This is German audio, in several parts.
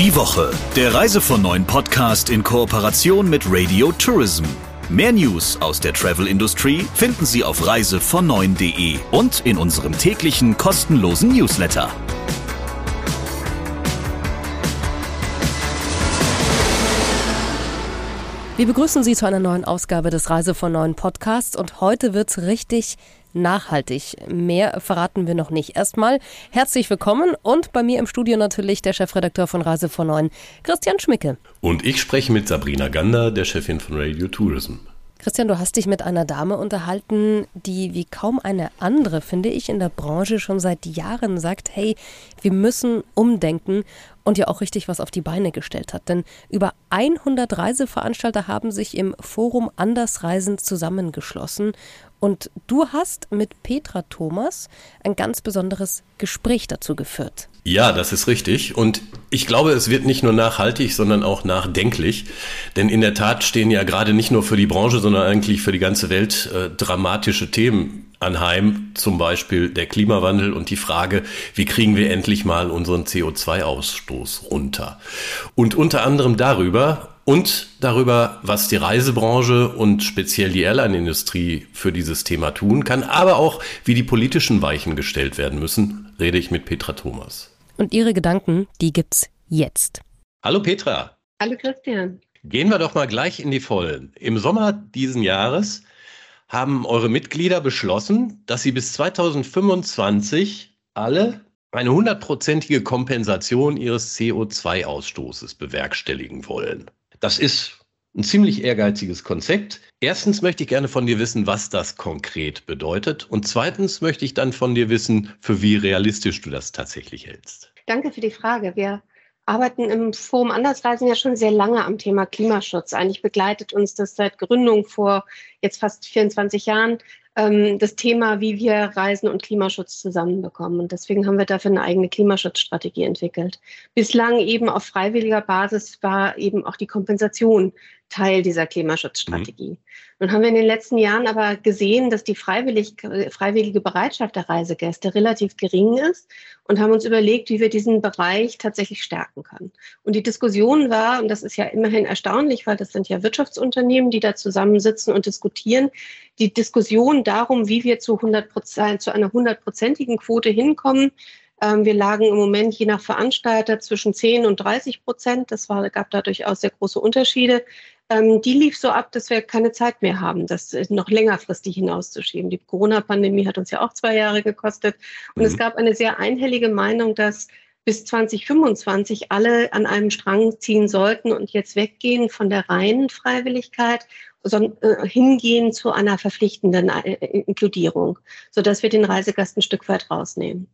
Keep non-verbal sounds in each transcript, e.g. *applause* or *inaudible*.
Die Woche, der Reise von neuen Podcast in Kooperation mit Radio Tourism. Mehr News aus der Travel-Industrie finden Sie auf reisevon9.de und in unserem täglichen kostenlosen Newsletter. Wir begrüßen Sie zu einer neuen Ausgabe des Reise von neuen Podcasts und heute wird's richtig nachhaltig. Mehr verraten wir noch nicht. Erstmal herzlich willkommen und bei mir im Studio natürlich der Chefredakteur von Reise von neuen, Christian Schmicke. Und ich spreche mit Sabrina Gander, der Chefin von Radio Tourism. Christian, du hast dich mit einer Dame unterhalten, die wie kaum eine andere, finde ich, in der Branche schon seit Jahren sagt, hey, wir müssen umdenken und ja auch richtig was auf die Beine gestellt hat. Denn über 100 Reiseveranstalter haben sich im Forum Andersreisen zusammengeschlossen und du hast mit Petra Thomas ein ganz besonderes Gespräch dazu geführt. Ja, das ist richtig. Und ich glaube, es wird nicht nur nachhaltig, sondern auch nachdenklich. Denn in der Tat stehen ja gerade nicht nur für die Branche, sondern eigentlich für die ganze Welt äh, dramatische Themen anheim, zum Beispiel der Klimawandel und die Frage, wie kriegen wir endlich mal unseren CO2-Ausstoß runter. Und unter anderem darüber und darüber, was die Reisebranche und speziell die Airline-Industrie für dieses Thema tun kann, aber auch, wie die politischen Weichen gestellt werden müssen, rede ich mit Petra Thomas. Und ihre Gedanken, die gibt's jetzt. Hallo Petra. Hallo Christian. Gehen wir doch mal gleich in die Vollen. Im Sommer diesen Jahres haben eure Mitglieder beschlossen, dass sie bis 2025 alle eine hundertprozentige Kompensation ihres CO2-Ausstoßes bewerkstelligen wollen. Das ist ein ziemlich ehrgeiziges Konzept. Erstens möchte ich gerne von dir wissen, was das konkret bedeutet. Und zweitens möchte ich dann von dir wissen, für wie realistisch du das tatsächlich hältst. Danke für die Frage. Wir arbeiten im Forum Andersreisen ja schon sehr lange am Thema Klimaschutz. Eigentlich begleitet uns das seit Gründung vor jetzt fast 24 Jahren ähm, das Thema, wie wir Reisen und Klimaschutz zusammenbekommen. Und deswegen haben wir dafür eine eigene Klimaschutzstrategie entwickelt. Bislang eben auf freiwilliger Basis war eben auch die Kompensation Teil dieser Klimaschutzstrategie. Mhm. Nun haben wir in den letzten Jahren aber gesehen, dass die freiwillig, freiwillige Bereitschaft der Reisegäste relativ gering ist und haben uns überlegt, wie wir diesen Bereich tatsächlich stärken können. Und die Diskussion war, und das ist ja immerhin erstaunlich, weil das sind ja Wirtschaftsunternehmen, die da zusammensitzen und diskutieren, die Diskussion darum, wie wir zu 100 Prozent, zu einer hundertprozentigen Quote hinkommen, ähm, wir lagen im Moment je nach Veranstalter zwischen 10 und 30 Prozent. Das war, gab da durchaus sehr große Unterschiede. Ähm, die lief so ab, dass wir keine Zeit mehr haben, das noch längerfristig hinauszuschieben. Die Corona-Pandemie hat uns ja auch zwei Jahre gekostet. Und mhm. es gab eine sehr einhellige Meinung, dass bis 2025 alle an einem Strang ziehen sollten und jetzt weggehen von der reinen Freiwilligkeit, sondern äh, hingehen zu einer verpflichtenden äh, Inkludierung, sodass wir den Reisegast ein Stück weit rausnehmen.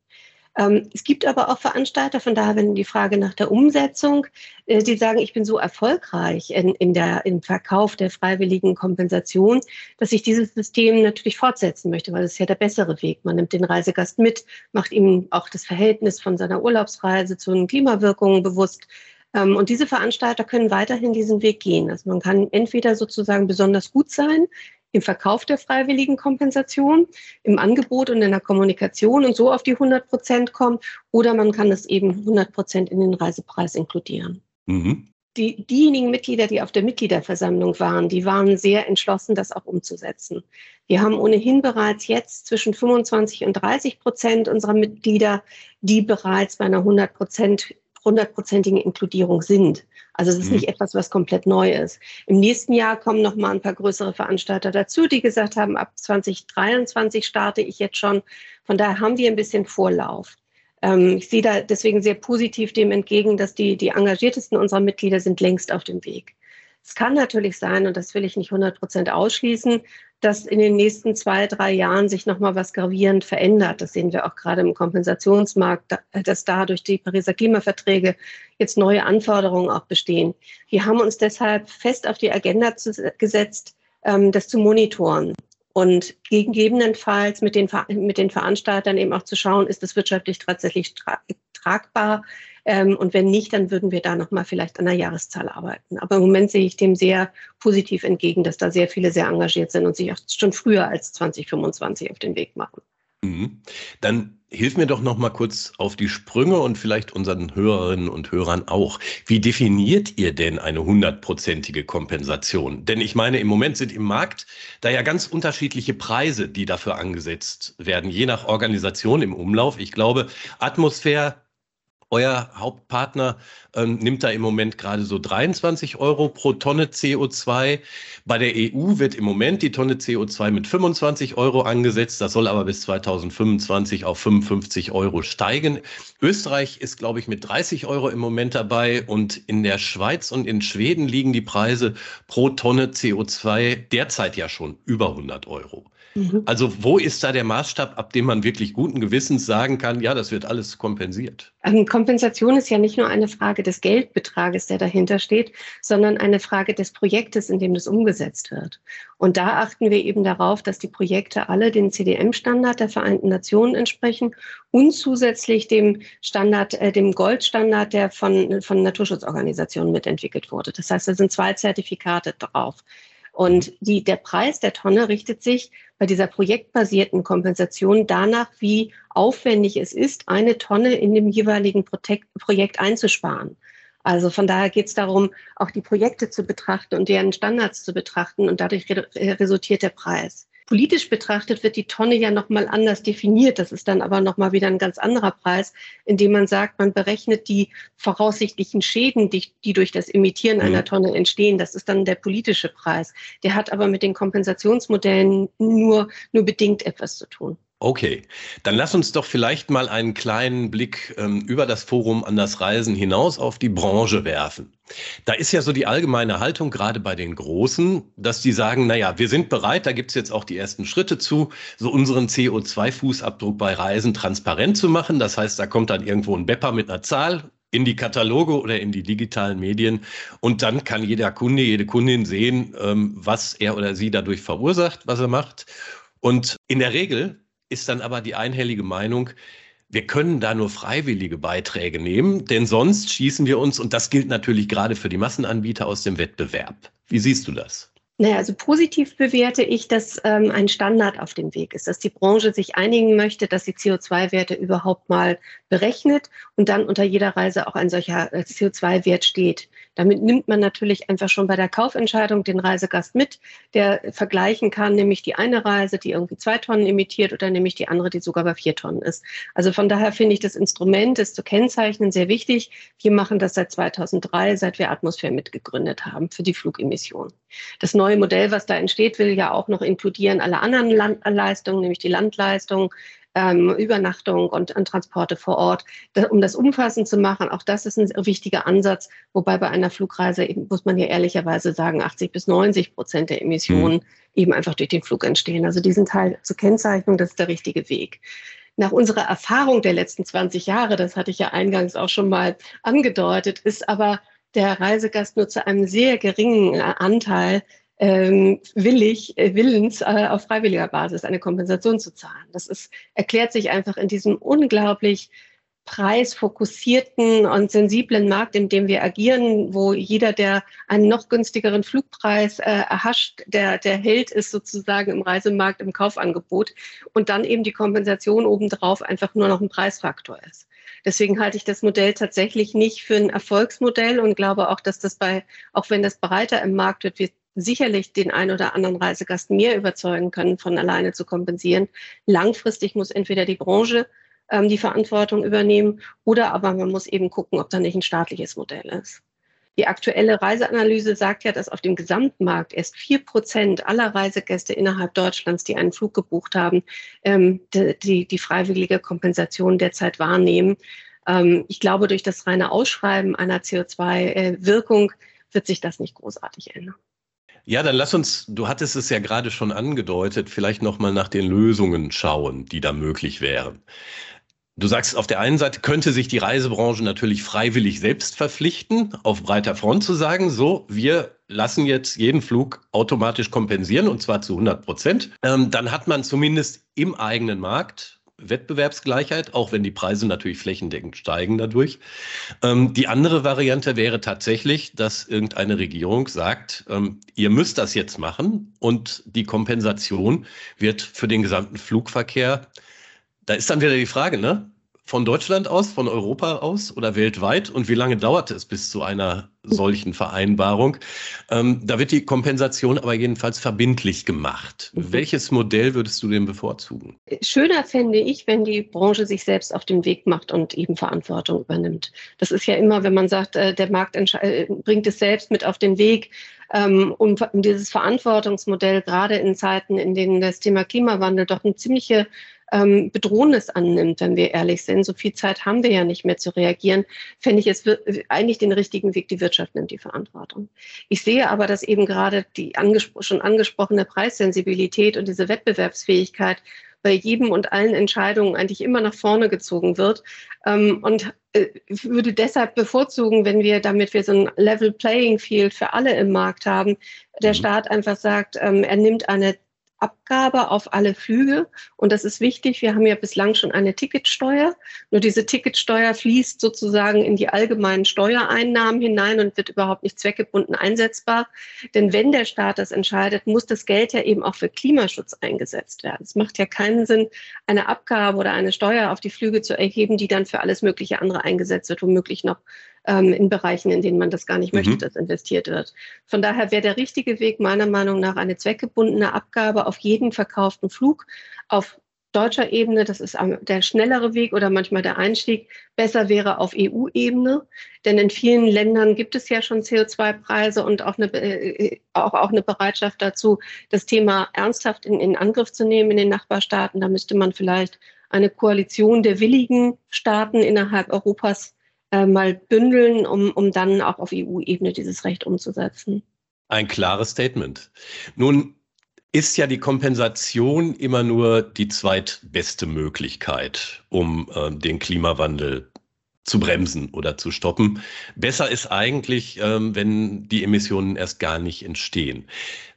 Ähm, es gibt aber auch Veranstalter, von daher, wenn die Frage nach der Umsetzung, äh, die sagen, ich bin so erfolgreich in, in der, im Verkauf der freiwilligen Kompensation, dass ich dieses System natürlich fortsetzen möchte, weil das ist ja der bessere Weg. Man nimmt den Reisegast mit, macht ihm auch das Verhältnis von seiner Urlaubsreise zu den Klimawirkungen bewusst. Ähm, und diese Veranstalter können weiterhin diesen Weg gehen. Also man kann entweder sozusagen besonders gut sein im Verkauf der freiwilligen Kompensation, im Angebot und in der Kommunikation und so auf die 100 Prozent kommen. Oder man kann es eben 100 Prozent in den Reisepreis inkludieren. Mhm. Die, diejenigen Mitglieder, die auf der Mitgliederversammlung waren, die waren sehr entschlossen, das auch umzusetzen. Wir haben ohnehin bereits jetzt zwischen 25 und 30 Prozent unserer Mitglieder, die bereits bei einer 100 Prozent hundertprozentigen Inkludierung sind. Also es ist mhm. nicht etwas, was komplett neu ist. Im nächsten Jahr kommen noch mal ein paar größere Veranstalter dazu, die gesagt haben, ab 2023 starte ich jetzt schon. Von daher haben wir ein bisschen Vorlauf. Ähm, ich sehe da deswegen sehr positiv dem entgegen, dass die, die engagiertesten unserer Mitglieder sind längst auf dem Weg. Es kann natürlich sein, und das will ich nicht 100 Prozent ausschließen, dass in den nächsten zwei, drei Jahren sich nochmal was gravierend verändert. Das sehen wir auch gerade im Kompensationsmarkt, dass da durch die Pariser Klimaverträge jetzt neue Anforderungen auch bestehen. Wir haben uns deshalb fest auf die Agenda gesetzt, ähm, das zu monitoren und gegebenenfalls mit den, mit den Veranstaltern eben auch zu schauen, ist es wirtschaftlich tatsächlich tragbar, ähm, und wenn nicht, dann würden wir da nochmal vielleicht an der Jahreszahl arbeiten. Aber im Moment sehe ich dem sehr positiv entgegen, dass da sehr viele sehr engagiert sind und sich auch schon früher als 2025 auf den Weg machen. Mhm. Dann hilf mir doch noch mal kurz auf die Sprünge und vielleicht unseren Hörerinnen und Hörern auch. Wie definiert ihr denn eine hundertprozentige Kompensation? Denn ich meine, im Moment sind im Markt da ja ganz unterschiedliche Preise, die dafür angesetzt werden, je nach Organisation im Umlauf. Ich glaube, Atmosphäre euer Hauptpartner ähm, nimmt da im Moment gerade so 23 Euro pro Tonne CO2. Bei der EU wird im Moment die Tonne CO2 mit 25 Euro angesetzt. Das soll aber bis 2025 auf 55 Euro steigen. Österreich ist, glaube ich, mit 30 Euro im Moment dabei. Und in der Schweiz und in Schweden liegen die Preise pro Tonne CO2 derzeit ja schon über 100 Euro. Mhm. Also wo ist da der Maßstab, ab dem man wirklich guten Gewissens sagen kann, ja, das wird alles kompensiert? Ähm, Kompensation ist ja nicht nur eine Frage des Geldbetrages, der dahinter steht, sondern eine Frage des Projektes, in dem das umgesetzt wird. Und da achten wir eben darauf, dass die Projekte alle den CDM-Standard der Vereinten Nationen entsprechen und zusätzlich dem Standard, äh, dem Goldstandard, der von, von Naturschutzorganisationen mitentwickelt wurde. Das heißt, da sind zwei Zertifikate drauf. Und die, der Preis der Tonne richtet sich bei dieser projektbasierten Kompensation danach, wie aufwendig es ist, eine Tonne in dem jeweiligen Projekt einzusparen. Also von daher geht es darum, auch die Projekte zu betrachten und deren Standards zu betrachten und dadurch resultiert der Preis. Politisch betrachtet wird die Tonne ja nochmal anders definiert. Das ist dann aber nochmal wieder ein ganz anderer Preis, indem man sagt, man berechnet die voraussichtlichen Schäden, die, die durch das Emittieren einer mhm. Tonne entstehen. Das ist dann der politische Preis. Der hat aber mit den Kompensationsmodellen nur, nur bedingt etwas zu tun. Okay, dann lass uns doch vielleicht mal einen kleinen Blick ähm, über das Forum an das Reisen hinaus auf die Branche werfen. Da ist ja so die allgemeine Haltung, gerade bei den Großen, dass die sagen, naja, wir sind bereit, da gibt's jetzt auch die ersten Schritte zu, so unseren CO2-Fußabdruck bei Reisen transparent zu machen. Das heißt, da kommt dann irgendwo ein Bepper mit einer Zahl in die Kataloge oder in die digitalen Medien und dann kann jeder Kunde, jede Kundin sehen, ähm, was er oder sie dadurch verursacht, was er macht. Und in der Regel ist dann aber die einhellige Meinung, wir können da nur freiwillige Beiträge nehmen, denn sonst schießen wir uns, und das gilt natürlich gerade für die Massenanbieter, aus dem Wettbewerb. Wie siehst du das? Naja, also positiv bewerte ich, dass ähm, ein Standard auf dem Weg ist, dass die Branche sich einigen möchte, dass die CO2-Werte überhaupt mal berechnet und dann unter jeder Reise auch ein solcher äh, CO2-Wert steht. Damit nimmt man natürlich einfach schon bei der Kaufentscheidung den Reisegast mit, der vergleichen kann, nämlich die eine Reise, die irgendwie zwei Tonnen emittiert oder nämlich die andere, die sogar bei vier Tonnen ist. Also von daher finde ich das Instrument, das zu kennzeichnen, sehr wichtig. Wir machen das seit 2003, seit wir Atmosphäre mitgegründet haben für die Flugemissionen. Das neue Modell, was da entsteht, will ja auch noch inkludieren alle anderen Landleistungen, nämlich die Landleistung, ähm, Übernachtung und, und Transporte vor Ort, da, um das umfassend zu machen. Auch das ist ein wichtiger Ansatz, wobei bei einer Flugreise eben, muss man ja ehrlicherweise sagen, 80 bis 90 Prozent der Emissionen mhm. eben einfach durch den Flug entstehen. Also diesen Teil zur Kennzeichnung, das ist der richtige Weg nach unserer Erfahrung der letzten 20 Jahre, das hatte ich ja eingangs auch schon mal angedeutet, ist aber der Reisegast nur zu einem sehr geringen Anteil ähm, willig, äh, willens, äh, auf freiwilliger Basis eine Kompensation zu zahlen. Das ist, erklärt sich einfach in diesem unglaublich preisfokussierten und sensiblen Markt, in dem wir agieren, wo jeder, der einen noch günstigeren Flugpreis äh, erhascht, der, der Held ist sozusagen im Reisemarkt im Kaufangebot und dann eben die Kompensation obendrauf einfach nur noch ein Preisfaktor ist. Deswegen halte ich das Modell tatsächlich nicht für ein Erfolgsmodell und glaube auch, dass das bei, auch wenn das breiter im Markt wird, wir sicherlich den ein oder anderen Reisegast mehr überzeugen können, von alleine zu kompensieren. Langfristig muss entweder die Branche ähm, die Verantwortung übernehmen oder aber man muss eben gucken, ob da nicht ein staatliches Modell ist. Die aktuelle Reiseanalyse sagt ja, dass auf dem Gesamtmarkt erst vier Prozent aller Reisegäste innerhalb Deutschlands, die einen Flug gebucht haben, ähm, die, die, freiwillige Kompensation derzeit wahrnehmen. Ähm, ich glaube, durch das reine Ausschreiben einer CO2-Wirkung äh, wird sich das nicht großartig ändern. Ja, dann lass uns, du hattest es ja gerade schon angedeutet, vielleicht nochmal nach den Lösungen schauen, die da möglich wären. Du sagst, auf der einen Seite könnte sich die Reisebranche natürlich freiwillig selbst verpflichten, auf breiter Front zu sagen, so, wir lassen jetzt jeden Flug automatisch kompensieren und zwar zu 100 Prozent. Ähm, dann hat man zumindest im eigenen Markt Wettbewerbsgleichheit, auch wenn die Preise natürlich flächendeckend steigen dadurch. Ähm, die andere Variante wäre tatsächlich, dass irgendeine Regierung sagt, ähm, ihr müsst das jetzt machen und die Kompensation wird für den gesamten Flugverkehr Da ist dann wieder die Frage, ne? Von Deutschland aus, von Europa aus oder weltweit? Und wie lange dauert es bis zu einer solchen Vereinbarung? Ähm, da wird die Kompensation aber jedenfalls verbindlich gemacht. Mhm. Welches Modell würdest du denn bevorzugen? Schöner fände ich, wenn die Branche sich selbst auf den Weg macht und eben Verantwortung übernimmt. Das ist ja immer, wenn man sagt, äh, der Markt äh, bringt es selbst mit auf den Weg. Ähm, um dieses Verantwortungsmodell gerade in Zeiten, in denen das Thema Klimawandel doch eine ziemliche ähm, Bedrohendes annimmt, wenn wir ehrlich sind. So viel Zeit haben wir ja nicht mehr zu reagieren. Fände ich es eigentlich den richtigen Weg. Die Wirtschaft nimmt die Verantwortung. Ich sehe aber, dass eben gerade die angespro schon angesprochene Preissensibilität und diese Wettbewerbsfähigkeit bei jedem und allen Entscheidungen eigentlich immer nach vorne gezogen wird. Ähm, und äh, würde deshalb bevorzugen, wenn wir, damit wir so ein Level Playing Field für alle im Markt haben, der mhm. Staat einfach sagt, ähm, er nimmt eine Abgabe auf alle Flüge. Und das ist wichtig. Wir haben ja bislang schon eine Ticketsteuer. Nur diese Ticketsteuer fließt sozusagen in die allgemeinen Steuereinnahmen hinein und wird überhaupt nicht zweckgebunden einsetzbar. Denn wenn der Staat das entscheidet, muss das Geld ja eben auch für Klimaschutz eingesetzt werden. Es macht ja keinen Sinn, eine Abgabe oder eine Steuer auf die Flüge zu erheben, die dann für alles mögliche andere eingesetzt wird, womöglich noch ähm, in Bereichen, in denen man das gar nicht mhm. möchte, dass investiert wird. Von daher wäre der richtige Weg meiner Meinung nach eine zweckgebundene Abgabe auf jeden verkauften Flug auf deutscher Ebene, das ist der schnellere Weg oder manchmal der Einstieg, besser wäre auf EU-Ebene. Denn in vielen Ländern gibt es ja schon CO2-Preise und auch eine, äh, auch, auch eine Bereitschaft dazu, das Thema ernsthaft in, in Angriff zu nehmen in den Nachbarstaaten. Da müsste man vielleicht eine Koalition der willigen Staaten innerhalb Europas äh, mal bündeln, um, um dann auch auf EU-Ebene dieses Recht umzusetzen. Ein klares Statement. Nun ist ja die Kompensation immer nur die zweitbeste Möglichkeit, um äh, den Klimawandel zu bremsen oder zu stoppen. Besser ist eigentlich, ähm, wenn die Emissionen erst gar nicht entstehen.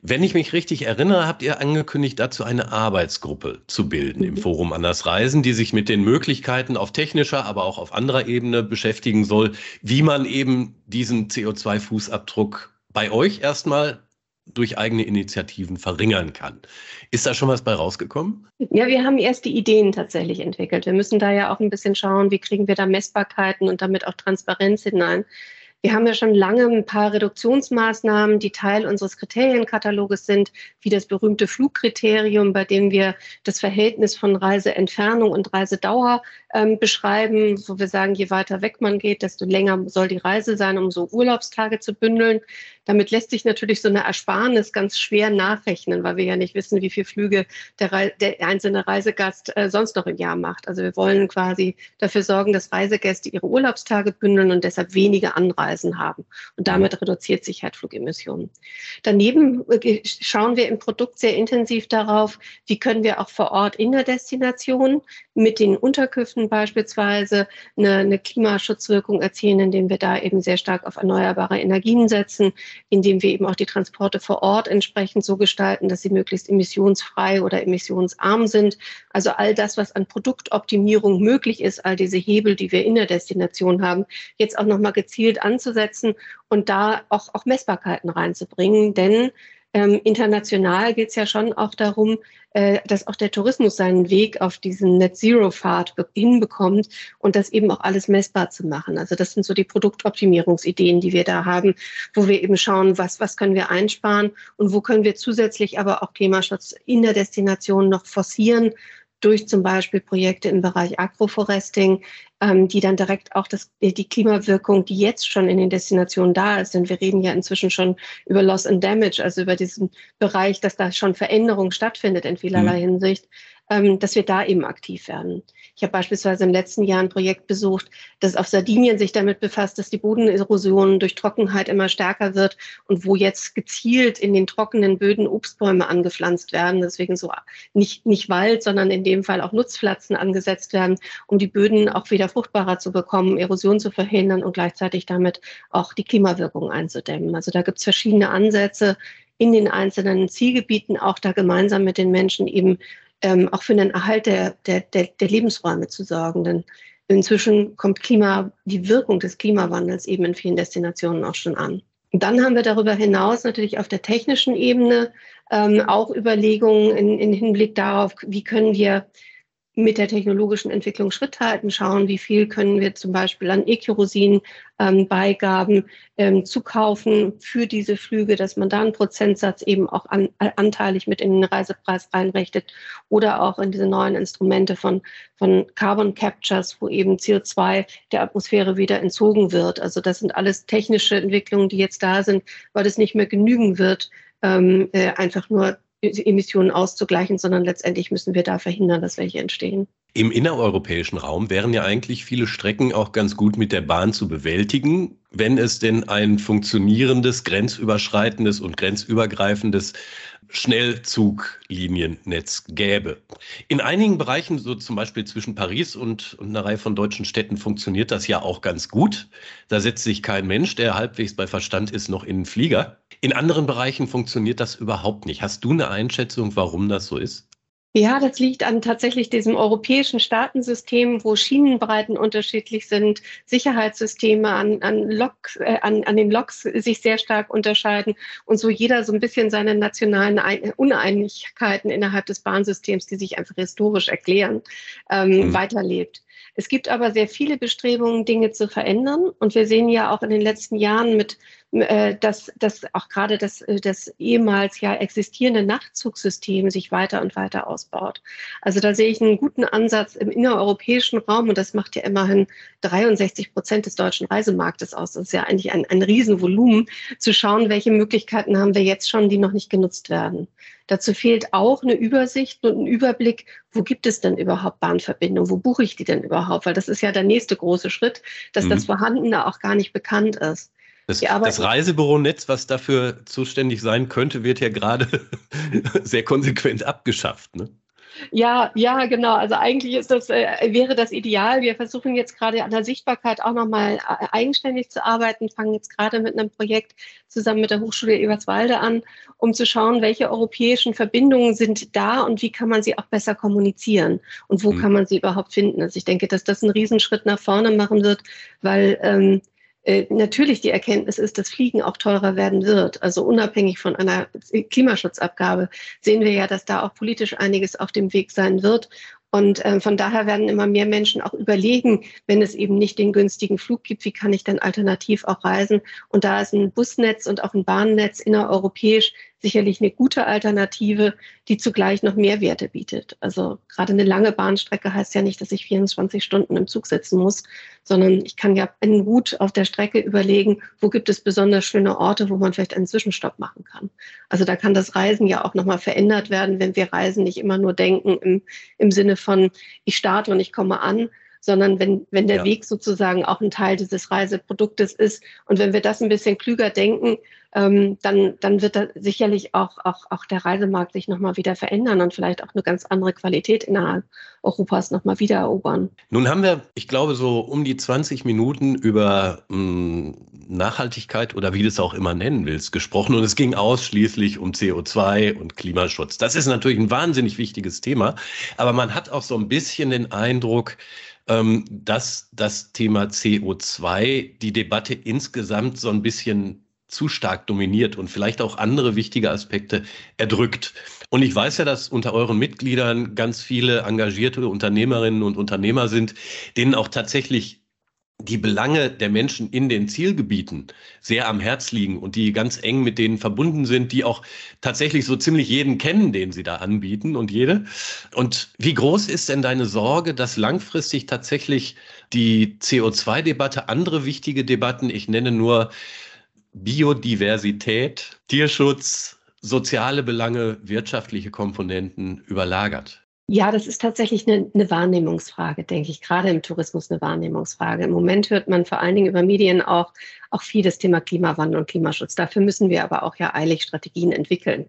Wenn ich mich richtig erinnere, habt ihr angekündigt, dazu eine Arbeitsgruppe zu bilden im mhm. Forum Anders Reisen, die sich mit den Möglichkeiten auf technischer, aber auch auf anderer Ebene beschäftigen soll, wie man eben diesen CO2-Fußabdruck bei euch erstmal durch eigene Initiativen verringern kann. Ist da schon was bei rausgekommen? Ja, wir haben erst die Ideen tatsächlich entwickelt. Wir müssen da ja auch ein bisschen schauen, wie kriegen wir da Messbarkeiten und damit auch Transparenz hinein. Wir haben ja schon lange ein paar Reduktionsmaßnahmen, die Teil unseres Kriterienkataloges sind, wie das berühmte Flugkriterium, bei dem wir das Verhältnis von Reiseentfernung und Reisedauer ähm, beschreiben, wo wir sagen, je weiter weg man geht, desto länger soll die Reise sein, um so Urlaubstage zu bündeln. Damit lässt sich natürlich so eine Ersparnis ganz schwer nachrechnen, weil wir ja nicht wissen, wie viele Flüge der, der einzelne Reisegast äh, sonst noch im Jahr macht. Also wir wollen quasi dafür sorgen, dass Reisegäste ihre Urlaubstage bündeln und deshalb weniger Anreisen haben. Und damit reduziert sich halt Flugemissionen. Daneben äh, schauen wir im Produkt sehr intensiv darauf, wie können wir auch vor Ort in der Destination mit den Unterkünften beispielsweise eine, eine Klimaschutzwirkung erzielen, indem wir da eben sehr stark auf erneuerbare Energien setzen, indem wir eben auch die Transporte vor Ort entsprechend so gestalten, dass sie möglichst emissionsfrei oder emissionsarm sind. Also all das, was an Produktoptimierung möglich ist, all diese Hebel, die wir in der Destination haben, jetzt auch nochmal gezielt anzusetzen und da auch, auch Messbarkeiten reinzubringen. Denn ähm, international geht es ja schon auch darum, äh, dass auch der Tourismus seinen Weg auf diesen Net-Zero-Pfad hinbekommt und das eben auch alles messbar zu machen. Also das sind so die Produktoptimierungsideen, die wir da haben, wo wir eben schauen, was, was können wir einsparen und wo können wir zusätzlich aber auch Klimaschutz in der Destination noch forcieren durch zum Beispiel Projekte im Bereich Agroforesting, die dann direkt auch das, die Klimawirkung, die jetzt schon in den Destinationen da ist, denn wir reden ja inzwischen schon über Loss and Damage, also über diesen Bereich, dass da schon Veränderung stattfindet in vielerlei mhm. Hinsicht, ähm, dass wir da eben aktiv werden. Ich habe beispielsweise im letzten Jahr ein Projekt besucht, das auf Sardinien sich damit befasst, dass die Bodenerosion durch Trockenheit immer stärker wird und wo jetzt gezielt in den trockenen Böden Obstbäume angepflanzt werden, deswegen so nicht, nicht Wald, sondern in dem Fall auch Nutzpflanzen angesetzt werden, um die Böden auch wieder fruchtbarer zu bekommen, Erosion zu verhindern und gleichzeitig damit auch die Klimawirkung einzudämmen. Also da gibt es verschiedene Ansätze in den einzelnen Zielgebieten, auch da gemeinsam mit den Menschen eben ähm, auch für den Erhalt der, der, der, der Lebensräume zu sorgen. Denn inzwischen kommt Klima, die Wirkung des Klimawandels eben in vielen Destinationen auch schon an. Und dann haben wir darüber hinaus natürlich auf der technischen Ebene ähm, auch Überlegungen in, in Hinblick darauf, wie können wir mit der technologischen Entwicklung Schritt halten, schauen, wie viel können wir zum Beispiel an E-Kerosin-Beigaben ähm, ähm, zukaufen für diese Flüge, dass man da einen Prozentsatz eben auch an, äh, anteilig mit in den Reisepreis reinrechnet oder auch in diese neuen Instrumente von, von Carbon Captures, wo eben CO2 der Atmosphäre wieder entzogen wird. Also das sind alles technische Entwicklungen, die jetzt da sind, weil es nicht mehr genügen wird, ähm, äh, einfach nur Emissionen auszugleichen, sondern letztendlich müssen wir da verhindern, dass welche entstehen. Im innereuropäischen Raum wären ja eigentlich viele Strecken auch ganz gut mit der Bahn zu bewältigen, wenn es denn ein funktionierendes, grenzüberschreitendes und grenzübergreifendes Schnellzugliniennetz gäbe. In einigen Bereichen, so zum Beispiel zwischen Paris und, und einer Reihe von deutschen Städten, funktioniert das ja auch ganz gut. Da setzt sich kein Mensch, der halbwegs bei Verstand ist, noch in den Flieger. In anderen Bereichen funktioniert das überhaupt nicht. Hast du eine Einschätzung, warum das so ist? Ja, das liegt an tatsächlich diesem europäischen Staatensystem, wo Schienenbreiten unterschiedlich sind, Sicherheitssysteme an, an, Lok, äh, an, an den Loks sich sehr stark unterscheiden und so jeder so ein bisschen seine nationalen Uneinigkeiten innerhalb des Bahnsystems, die sich einfach historisch erklären, ähm, mhm. weiterlebt. Es gibt aber sehr viele Bestrebungen, Dinge zu verändern. Und wir sehen ja auch in den letzten Jahren mit, äh, dass, dass auch gerade das, äh, das ehemals ja existierende Nachtzugsystem sich weiter und weiter ausbaut. Also da sehe ich einen guten Ansatz im innereuropäischen Raum und das macht ja immerhin 63 Prozent des deutschen Reisemarktes aus. Das ist ja eigentlich ein, ein Riesenvolumen, zu schauen, welche Möglichkeiten haben wir jetzt schon, die noch nicht genutzt werden. Dazu fehlt auch eine Übersicht und ein Überblick, wo gibt es denn überhaupt Bahnverbindungen, wo buche ich die denn überhaupt? Weil das ist ja der nächste große Schritt, dass mhm. das Vorhandene auch gar nicht bekannt ist. Das, das Reisebüronetz, was dafür zuständig sein könnte, wird ja gerade *laughs* sehr konsequent abgeschafft. Ne? Ja, ja, genau. Also eigentlich ist das, äh, wäre das ideal. Wir versuchen jetzt gerade an der Sichtbarkeit auch nochmal äh, eigenständig zu arbeiten, fangen jetzt gerade mit einem Projekt zusammen mit der Hochschule Eberswalde an, um zu schauen, welche europäischen Verbindungen sind da und wie kann man sie auch besser kommunizieren und wo mhm. kann man sie überhaupt finden. Also ich denke, dass das einen Riesenschritt nach vorne machen wird, weil ähm, äh, natürlich die Erkenntnis ist, dass Fliegen auch teurer werden wird. Also unabhängig von einer Klimaschutzabgabe sehen wir ja, dass da auch politisch einiges auf dem Weg sein wird. Und äh, von daher werden immer mehr Menschen auch überlegen, wenn es eben nicht den günstigen Flug gibt, wie kann ich dann alternativ auch reisen? Und da ist ein Busnetz und auch ein Bahnnetz innereuropäisch sicherlich eine gute Alternative, die zugleich noch Mehrwerte bietet. Also gerade eine lange Bahnstrecke heißt ja nicht, dass ich 24 Stunden im Zug sitzen muss, sondern ich kann ja en route auf der Strecke überlegen, wo gibt es besonders schöne Orte, wo man vielleicht einen Zwischenstopp machen kann. Also da kann das Reisen ja auch nochmal verändert werden, wenn wir Reisen nicht immer nur denken im, im Sinne von, ich starte und ich komme an, sondern wenn, wenn der ja. Weg sozusagen auch ein Teil dieses Reiseproduktes ist. Und wenn wir das ein bisschen klüger denken, ähm, dann, dann wird da sicherlich auch, auch, auch der Reisemarkt sich nochmal wieder verändern und vielleicht auch eine ganz andere Qualität innerhalb Europas nochmal wieder erobern. Nun haben wir, ich glaube, so um die 20 Minuten über mh, hm, Nachhaltigkeit oder wie du es auch immer nennen willst, gesprochen und es ging ausschließlich um CO2 und Klimaschutz. Das ist natürlich ein wahnsinnig wichtiges Thema, aber man hat auch so ein bisschen den Eindruck, ähm, dass das Thema CO2 die Debatte insgesamt so ein bisschen zu stark dominiert und vielleicht auch andere wichtige Aspekte erdrückt. Und ich weiß ja, dass unter euren Mitgliedern ganz viele engagierte Unternehmerinnen und Unternehmer sind, denen auch tatsächlich die Belange der Menschen in den Zielgebieten sehr am Herz liegen und die ganz eng mit denen verbunden sind, die auch tatsächlich so ziemlich jeden kennen, den sie da anbieten und jede. Und wie groß ist denn deine Sorge, dass langfristig tatsächlich die CO2-Debatte, andere wichtige Debatten, ich nenne nur Biodiversität, Tierschutz, soziale Belange, wirtschaftliche Komponenten überlagert? Ja, das ist tatsächlich eine, eine, Wahrnehmungsfrage, denke ich, gerade im Tourismus eine Wahrnehmungsfrage. Im Moment hört man vor allen Dingen über Medien auch, auch viel das Thema Klimawandel und Klimaschutz. Dafür müssen wir aber auch ja eilig Strategien entwickeln.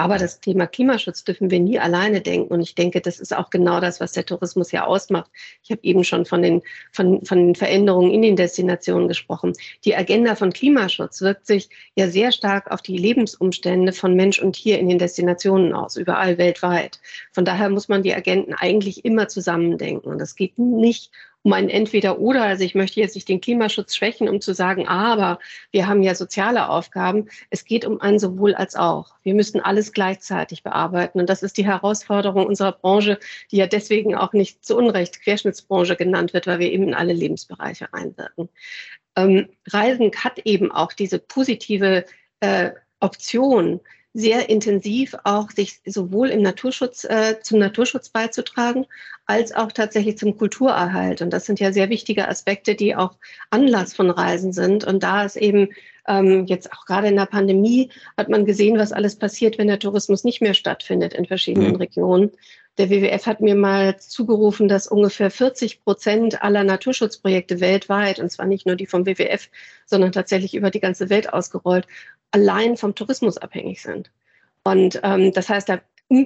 Aber das Thema Klimaschutz dürfen wir nie alleine denken. Und ich denke, das ist auch genau das, was der Tourismus ja ausmacht. Ich habe eben schon von den, von, von den Veränderungen in den Destinationen gesprochen. Die Agenda von Klimaschutz wirkt sich ja sehr stark auf die Lebensumstände von Mensch und Tier in den Destinationen aus, überall weltweit. Von daher muss man die Agenten eigentlich immer zusammendenken. Und es geht nicht um ein Entweder-Oder. Also ich möchte jetzt nicht den Klimaschutz schwächen, um zu sagen, aber wir haben ja soziale Aufgaben. Es geht um ein sowohl als auch. Wir müssen alles gleichzeitig bearbeiten. Und das ist die Herausforderung unserer Branche, die ja deswegen auch nicht zu Unrecht Querschnittsbranche genannt wird, weil wir eben in alle Lebensbereiche einwirken. Ähm, Reisen hat eben auch diese positive äh, Option, sehr intensiv auch sich sowohl im Naturschutz, äh, zum Naturschutz beizutragen, als auch tatsächlich zum Kulturerhalt. Und das sind ja sehr wichtige Aspekte, die auch Anlass von Reisen sind. Und da ist eben ähm, jetzt auch gerade in der Pandemie hat man gesehen, was alles passiert, wenn der Tourismus nicht mehr stattfindet in verschiedenen mhm. Regionen. Der WWF hat mir mal zugerufen, dass ungefähr 40 Prozent aller Naturschutzprojekte weltweit, und zwar nicht nur die vom WWF, sondern tatsächlich über die ganze Welt ausgerollt, allein vom Tourismus abhängig sind. Und ähm, das heißt, da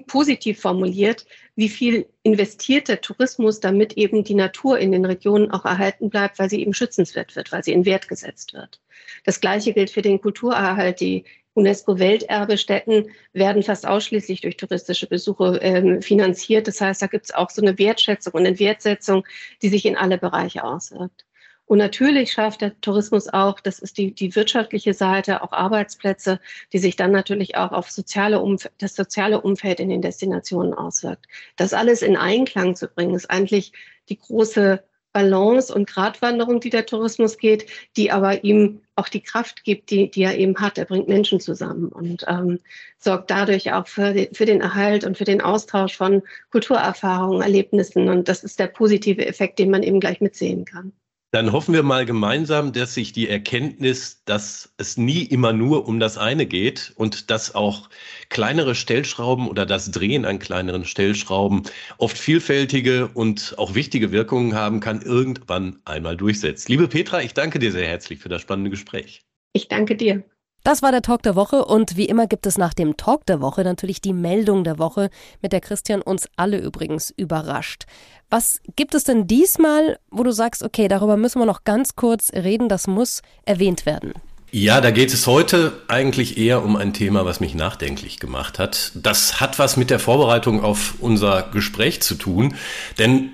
positiv formuliert, wie viel investiert der Tourismus, damit eben die Natur in den Regionen auch erhalten bleibt, weil sie eben schützenswert wird, weil sie in Wert gesetzt wird. Das Gleiche gilt für den Kulturerhalt. Die UNESCO-Welterbestätten werden fast ausschließlich durch touristische Besuche ähm, finanziert. Das heißt, da gibt es auch so eine Wertschätzung und eine Wertsetzung, die sich in alle Bereiche auswirkt. Und natürlich schafft der Tourismus auch, das ist die, die wirtschaftliche Seite, auch Arbeitsplätze, die sich dann natürlich auch auf soziale Umf das soziale Umfeld in den Destinationen auswirkt. Das alles in Einklang zu bringen, ist eigentlich die große Balance und Gratwanderung, die der Tourismus geht, die aber ihm auch die Kraft gibt, die, die er eben hat. Er bringt Menschen zusammen und ähm, sorgt dadurch auch für, die, für den Erhalt und für den Austausch von Kulturerfahrungen, Erlebnissen. Und das ist der positive Effekt, den man eben gleich mitsehen kann. Dann hoffen wir mal gemeinsam, dass sich die Erkenntnis, dass es nie immer nur um das eine geht und dass auch kleinere Stellschrauben oder das Drehen an kleineren Stellschrauben oft vielfältige und auch wichtige Wirkungen haben kann, irgendwann einmal durchsetzt. Liebe Petra, ich danke dir sehr herzlich für das spannende Gespräch. Ich danke dir. Das war der Talk der Woche und wie immer gibt es nach dem Talk der Woche natürlich die Meldung der Woche, mit der Christian uns alle übrigens überrascht. Was gibt es denn diesmal, wo du sagst, okay, darüber müssen wir noch ganz kurz reden, das muss erwähnt werden? Ja, da geht es heute eigentlich eher um ein Thema, was mich nachdenklich gemacht hat. Das hat was mit der Vorbereitung auf unser Gespräch zu tun, denn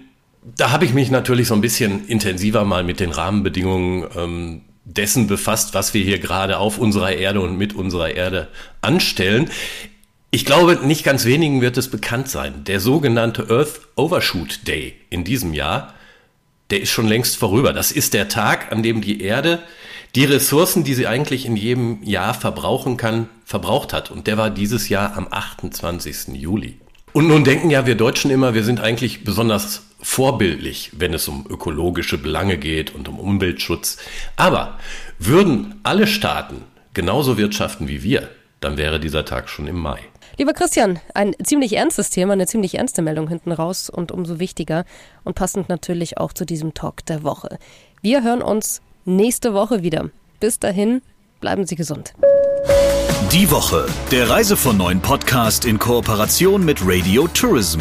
da habe ich mich natürlich so ein bisschen intensiver mal mit den Rahmenbedingungen ähm, dessen befasst, was wir hier gerade auf unserer Erde und mit unserer Erde anstellen. Ich glaube, nicht ganz wenigen wird es bekannt sein. Der sogenannte Earth Overshoot Day in diesem Jahr, der ist schon längst vorüber. Das ist der Tag, an dem die Erde die Ressourcen, die sie eigentlich in jedem Jahr verbrauchen kann, verbraucht hat. Und der war dieses Jahr am 28. Juli. Und nun denken ja wir Deutschen immer, wir sind eigentlich besonders vorbildlich, wenn es um ökologische Belange geht und um Umweltschutz. Aber würden alle Staaten genauso wirtschaften wie wir, dann wäre dieser Tag schon im Mai. Lieber Christian, ein ziemlich ernstes Thema, eine ziemlich ernste Meldung hinten raus und umso wichtiger und passend natürlich auch zu diesem Talk der Woche. Wir hören uns nächste Woche wieder. Bis dahin, bleiben Sie gesund. Die Woche, der Reise von neuen Podcast in Kooperation mit Radio Tourism.